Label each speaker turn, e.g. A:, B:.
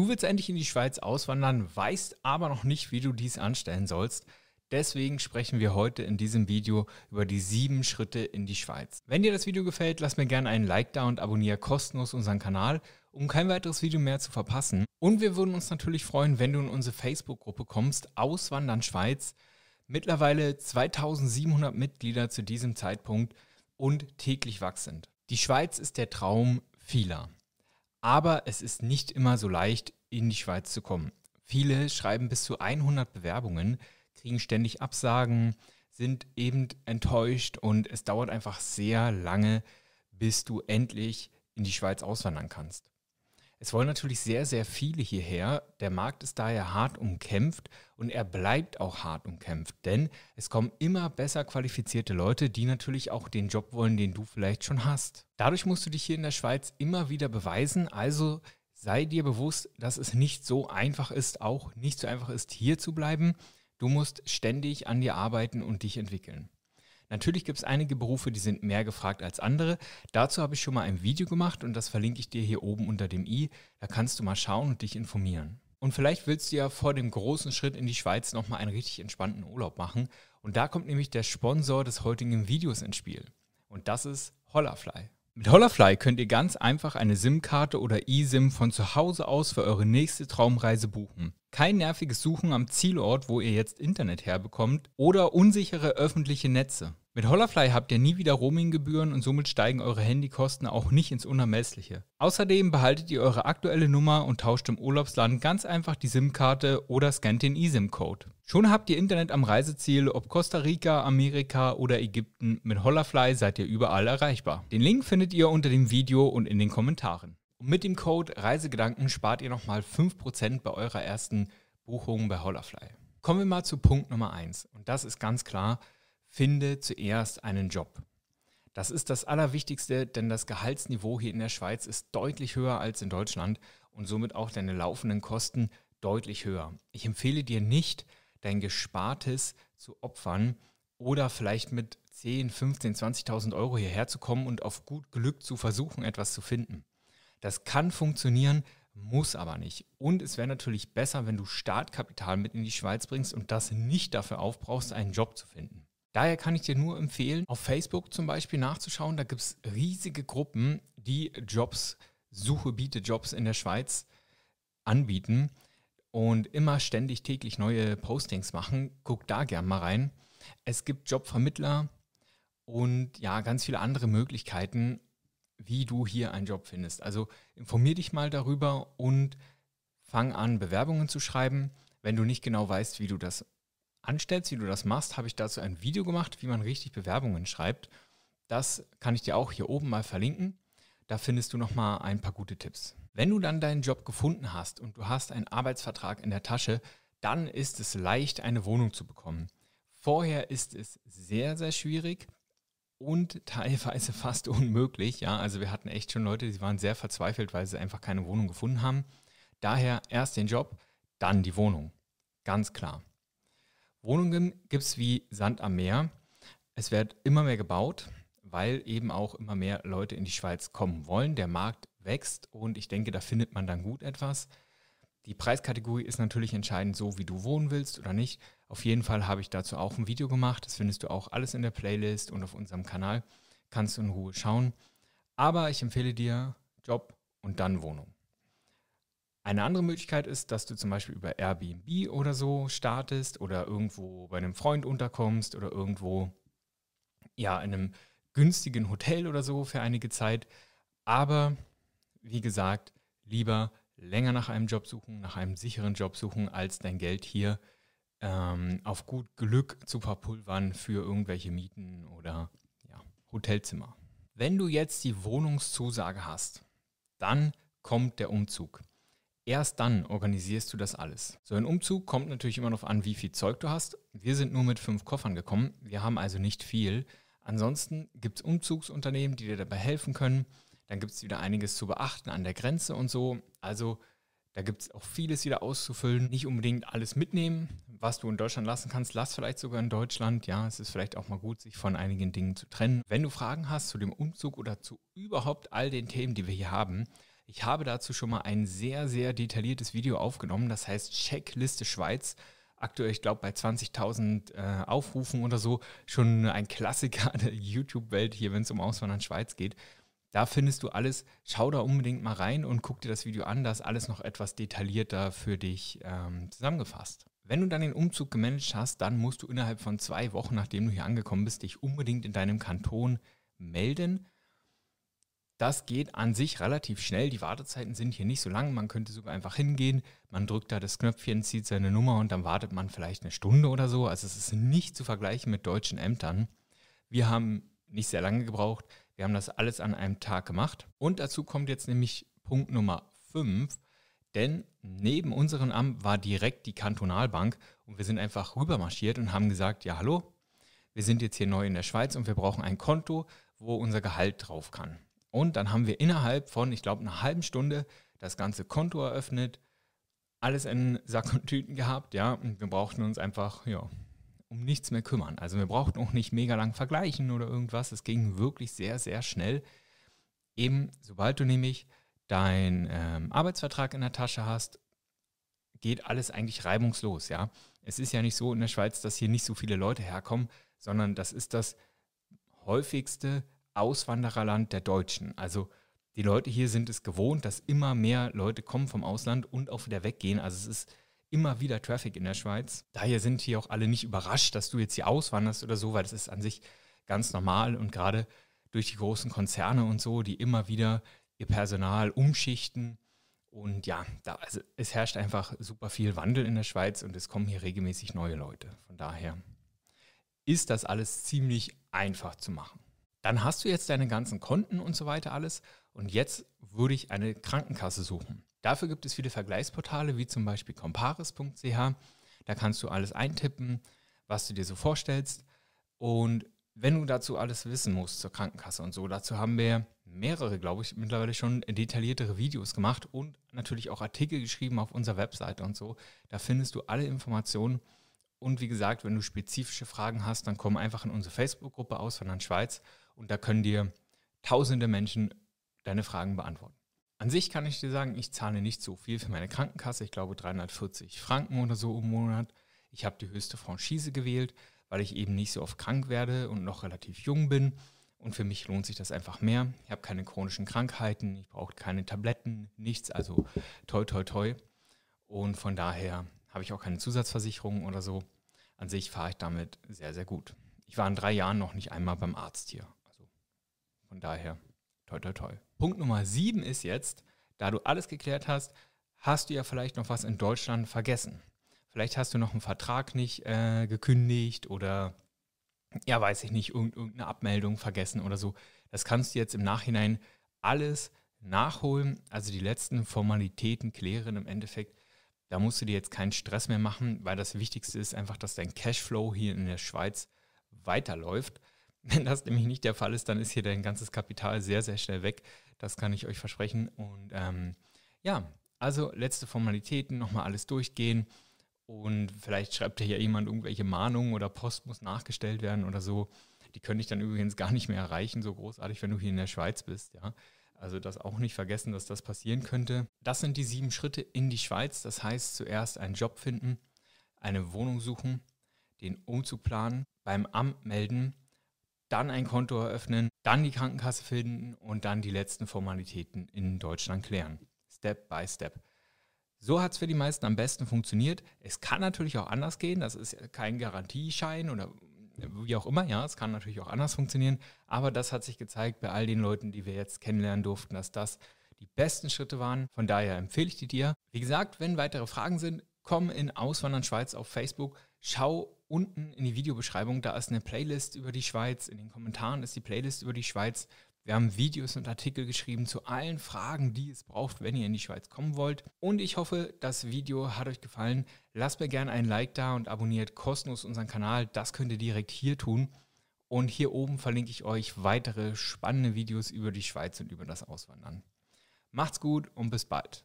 A: Du willst endlich in die Schweiz auswandern, weißt aber noch nicht, wie du dies anstellen sollst. Deswegen sprechen wir heute in diesem Video über die sieben Schritte in die Schweiz. Wenn dir das Video gefällt, lass mir gerne einen Like da und abonniere kostenlos unseren Kanal, um kein weiteres Video mehr zu verpassen. Und wir würden uns natürlich freuen, wenn du in unsere Facebook-Gruppe kommst, Auswandern Schweiz. Mittlerweile 2700 Mitglieder zu diesem Zeitpunkt und täglich wachsend. Die Schweiz ist der Traum vieler. Aber es ist nicht immer so leicht, in die Schweiz zu kommen. Viele schreiben bis zu 100 Bewerbungen, kriegen ständig Absagen, sind eben enttäuscht und es dauert einfach sehr lange, bis du endlich in die Schweiz auswandern kannst. Es wollen natürlich sehr, sehr viele hierher. Der Markt ist daher hart umkämpft und er bleibt auch hart umkämpft, denn es kommen immer besser qualifizierte Leute, die natürlich auch den Job wollen, den du vielleicht schon hast. Dadurch musst du dich hier in der Schweiz immer wieder beweisen, also sei dir bewusst, dass es nicht so einfach ist, auch nicht so einfach ist, hier zu bleiben. Du musst ständig an dir arbeiten und dich entwickeln. Natürlich gibt es einige Berufe, die sind mehr gefragt als andere. Dazu habe ich schon mal ein Video gemacht und das verlinke ich dir hier oben unter dem i. Da kannst du mal schauen und dich informieren. Und vielleicht willst du ja vor dem großen Schritt in die Schweiz nochmal einen richtig entspannten Urlaub machen. Und da kommt nämlich der Sponsor des heutigen Videos ins Spiel. Und das ist Hollafly. Mit Hollafly könnt ihr ganz einfach eine SIM-Karte oder eSIM von zu Hause aus für eure nächste Traumreise buchen. Kein nerviges Suchen am Zielort, wo ihr jetzt Internet herbekommt oder unsichere öffentliche Netze. Mit Hollafly habt ihr nie wieder Roaminggebühren und somit steigen eure Handykosten auch nicht ins Unermessliche. Außerdem behaltet ihr eure aktuelle Nummer und tauscht im Urlaubsland ganz einfach die SIM-Karte oder scannt den eSIM-Code. Schon habt ihr Internet am Reiseziel, ob Costa Rica, Amerika oder Ägypten. Mit Hollafly seid ihr überall erreichbar. Den Link findet ihr unter dem Video und in den Kommentaren. Und mit dem Code Reisegedanken spart ihr nochmal 5% bei eurer ersten Buchung bei Hollafly. Kommen wir mal zu Punkt Nummer 1. Und das ist ganz klar, finde zuerst einen Job. Das ist das Allerwichtigste, denn das Gehaltsniveau hier in der Schweiz ist deutlich höher als in Deutschland und somit auch deine laufenden Kosten deutlich höher. Ich empfehle dir nicht, dein Gespartes zu opfern oder vielleicht mit 10, 15, 20.000 Euro hierher zu kommen und auf gut Glück zu versuchen, etwas zu finden. Das kann funktionieren, muss aber nicht. Und es wäre natürlich besser, wenn du Startkapital mit in die Schweiz bringst und das nicht dafür aufbrauchst, einen Job zu finden. Daher kann ich dir nur empfehlen, auf Facebook zum Beispiel nachzuschauen. Da gibt es riesige Gruppen, die Jobs, Suche, biete Jobs in der Schweiz anbieten und immer ständig täglich neue Postings machen. Guck da gern mal rein. Es gibt Jobvermittler und ja, ganz viele andere Möglichkeiten, wie du hier einen Job findest. Also informier dich mal darüber und fang an, Bewerbungen zu schreiben. Wenn du nicht genau weißt, wie du das anstellst, wie du das machst, habe ich dazu ein Video gemacht, wie man richtig Bewerbungen schreibt. Das kann ich dir auch hier oben mal verlinken. Da findest du nochmal ein paar gute Tipps. Wenn du dann deinen Job gefunden hast und du hast einen Arbeitsvertrag in der Tasche, dann ist es leicht, eine Wohnung zu bekommen. Vorher ist es sehr, sehr schwierig und teilweise fast unmöglich. Ja, also wir hatten echt schon Leute, die waren sehr verzweifelt, weil sie einfach keine Wohnung gefunden haben. Daher erst den Job, dann die Wohnung. Ganz klar. Wohnungen gibt es wie Sand am Meer. Es wird immer mehr gebaut, weil eben auch immer mehr Leute in die Schweiz kommen wollen. Der Markt wächst und ich denke, da findet man dann gut etwas. Die Preiskategorie ist natürlich entscheidend, so wie du wohnen willst oder nicht. Auf jeden Fall habe ich dazu auch ein Video gemacht. Das findest du auch alles in der Playlist und auf unserem Kanal. Kannst du in Ruhe schauen. Aber ich empfehle dir Job und dann Wohnung. Eine andere Möglichkeit ist, dass du zum Beispiel über Airbnb oder so startest oder irgendwo bei einem Freund unterkommst oder irgendwo ja in einem günstigen Hotel oder so für einige Zeit. Aber wie gesagt, lieber länger nach einem Job suchen, nach einem sicheren Job suchen, als dein Geld hier ähm, auf gut Glück zu verpulvern für irgendwelche Mieten oder ja, Hotelzimmer. Wenn du jetzt die Wohnungszusage hast, dann kommt der Umzug. Erst dann organisierst du das alles. So ein Umzug kommt natürlich immer noch an, wie viel Zeug du hast. Wir sind nur mit fünf Koffern gekommen. Wir haben also nicht viel. Ansonsten gibt es Umzugsunternehmen, die dir dabei helfen können. Dann gibt es wieder einiges zu beachten an der Grenze und so. Also da gibt es auch vieles wieder auszufüllen. Nicht unbedingt alles mitnehmen, was du in Deutschland lassen kannst. Lass vielleicht sogar in Deutschland. Ja, es ist vielleicht auch mal gut, sich von einigen Dingen zu trennen. Wenn du Fragen hast zu dem Umzug oder zu überhaupt all den Themen, die wir hier haben, Ich habe dazu schon mal ein sehr, sehr detailliertes Video aufgenommen, das heißt Checkliste Schweiz. Aktuell, ich glaube, bei 20.000 äh, Aufrufen oder so, schon ein Klassiker der YouTube-Welt hier, wenn es um Auswandern Schweiz geht. Da findest du alles. Schau da unbedingt mal rein und guck dir das Video an. Da ist alles noch etwas detaillierter für dich ähm, zusammengefasst. Wenn du dann den Umzug gemanagt hast, dann musst du innerhalb von zwei Wochen, nachdem du hier angekommen bist, dich unbedingt in deinem Kanton melden. Das geht an sich relativ schnell. Die Wartezeiten sind hier nicht so lang. Man könnte sogar einfach hingehen. Man drückt da das Knöpfchen, zieht seine Nummer und dann wartet man vielleicht eine Stunde oder so. Also es ist nicht zu vergleichen mit deutschen Ämtern. Wir haben nicht sehr lange gebraucht. Wir haben das alles an einem Tag gemacht. Und dazu kommt jetzt nämlich Punkt Nummer 5. Denn neben unserem Amt war direkt die Kantonalbank und wir sind einfach rübermarschiert und haben gesagt, ja hallo, wir sind jetzt hier neu in der Schweiz und wir brauchen ein Konto, wo unser Gehalt drauf kann. Und dann haben wir innerhalb von, ich glaube, einer halben Stunde das ganze Konto eröffnet, alles in Sack und Tüten gehabt, ja, und wir brauchten uns einfach, ja, um nichts mehr kümmern. Also wir brauchten auch nicht mega lang vergleichen oder irgendwas. Es ging wirklich sehr, sehr schnell. Eben, sobald du nämlich deinen ähm, Arbeitsvertrag in der Tasche hast, geht alles eigentlich reibungslos, ja. Es ist ja nicht so in der Schweiz, dass hier nicht so viele Leute herkommen, sondern das ist das häufigste Auswandererland der Deutschen. Also die Leute hier sind es gewohnt, dass immer mehr Leute kommen vom Ausland und auch wieder weggehen. Also es ist immer wieder Traffic in der Schweiz. Daher sind hier auch alle nicht überrascht, dass du jetzt hier auswanderst oder so, weil das ist an sich ganz normal und gerade durch die großen Konzerne und so, die immer wieder ihr Personal umschichten. Und ja, da, also es herrscht einfach super viel Wandel in der Schweiz und es kommen hier regelmäßig neue Leute. Von daher ist das alles ziemlich einfach zu machen. Dann hast du jetzt deine ganzen Konten und so weiter alles und jetzt würde ich eine Krankenkasse suchen. Dafür gibt es viele Vergleichsportale wie zum Beispiel comparis.ch. Da kannst du alles eintippen, was du dir so vorstellst. Und wenn du dazu alles wissen musst zur Krankenkasse und so, dazu haben wir mehrere, glaube ich, mittlerweile schon detailliertere Videos gemacht und natürlich auch Artikel geschrieben auf unserer Webseite und so. Da findest du alle Informationen. Und wie gesagt, wenn du spezifische Fragen hast, dann komm einfach in unsere Facebook-Gruppe aus von der Schweiz und da können dir tausende Menschen deine Fragen beantworten. An sich kann ich dir sagen, ich zahle nicht so viel für meine Krankenkasse. Ich glaube 340 Franken oder so im Monat. Ich habe die höchste Franchise gewählt, weil ich eben nicht so oft krank werde und noch relativ jung bin. Und für mich lohnt sich das einfach mehr. Ich habe keine chronischen Krankheiten, ich brauche keine Tabletten, nichts. Also toi, toi, toi. Und von daher habe ich auch keine Zusatzversicherung oder so. An sich fahre ich damit sehr, sehr gut. Ich war in drei Jahren noch nicht einmal beim Arzt hier. Von daher Toi, toi, toi. Punkt Nummer sieben ist jetzt, da du alles geklärt hast, hast du ja vielleicht noch was in Deutschland vergessen. Vielleicht hast du noch einen Vertrag nicht äh, gekündigt oder, ja, weiß ich nicht, irgendeine Abmeldung vergessen oder so. Das kannst du jetzt im Nachhinein alles nachholen, also die letzten Formalitäten klären im Endeffekt. Da musst du dir jetzt keinen Stress mehr machen, weil das Wichtigste ist einfach, dass dein Cashflow hier in der Schweiz weiterläuft. Wenn das nämlich nicht der Fall ist, dann ist hier dein ganzes Kapital sehr, sehr schnell weg. Das kann ich euch versprechen. Und ähm, ja, also letzte Formalitäten, nochmal alles durchgehen. Und vielleicht schreibt ja jemand irgendwelche Mahnungen oder Post muss nachgestellt werden oder so. Die könnte ich dann übrigens gar nicht mehr erreichen, so großartig, wenn du hier in der Schweiz bist, ja. Also das auch nicht vergessen, dass das passieren könnte. Das sind die sieben Schritte in die Schweiz. Das heißt, zuerst einen Job finden, eine Wohnung suchen, den Umzug planen, beim Amt melden, dann ein Konto eröffnen, dann die Krankenkasse finden und dann die letzten Formalitäten in Deutschland klären. Step by Step. So hat es für die meisten am besten funktioniert. Es kann natürlich auch anders gehen, das ist kein Garantieschein oder wie auch immer, ja, es kann natürlich auch anders funktionieren, aber das hat sich gezeigt bei all den Leuten, die wir jetzt kennenlernen durften, dass das die besten Schritte waren. Von daher empfehle ich die dir. Wie gesagt, wenn weitere Fragen sind, komm in Auswandern Schweiz auf Facebook, schau unten in die Videobeschreibung, da ist eine Playlist über die Schweiz. In den Kommentaren ist die Playlist über die Schweiz. Wir haben Videos und Artikel geschrieben zu allen Fragen, die es braucht, wenn ihr in die Schweiz kommen wollt. Und ich hoffe, das Video hat euch gefallen. Lasst mir gerne ein Like da und abonniert kostenlos unseren Kanal. Das könnt ihr direkt hier tun. Und hier oben verlinke ich euch weitere spannende Videos über die Schweiz und über das Auswandern. Macht's gut und bis bald.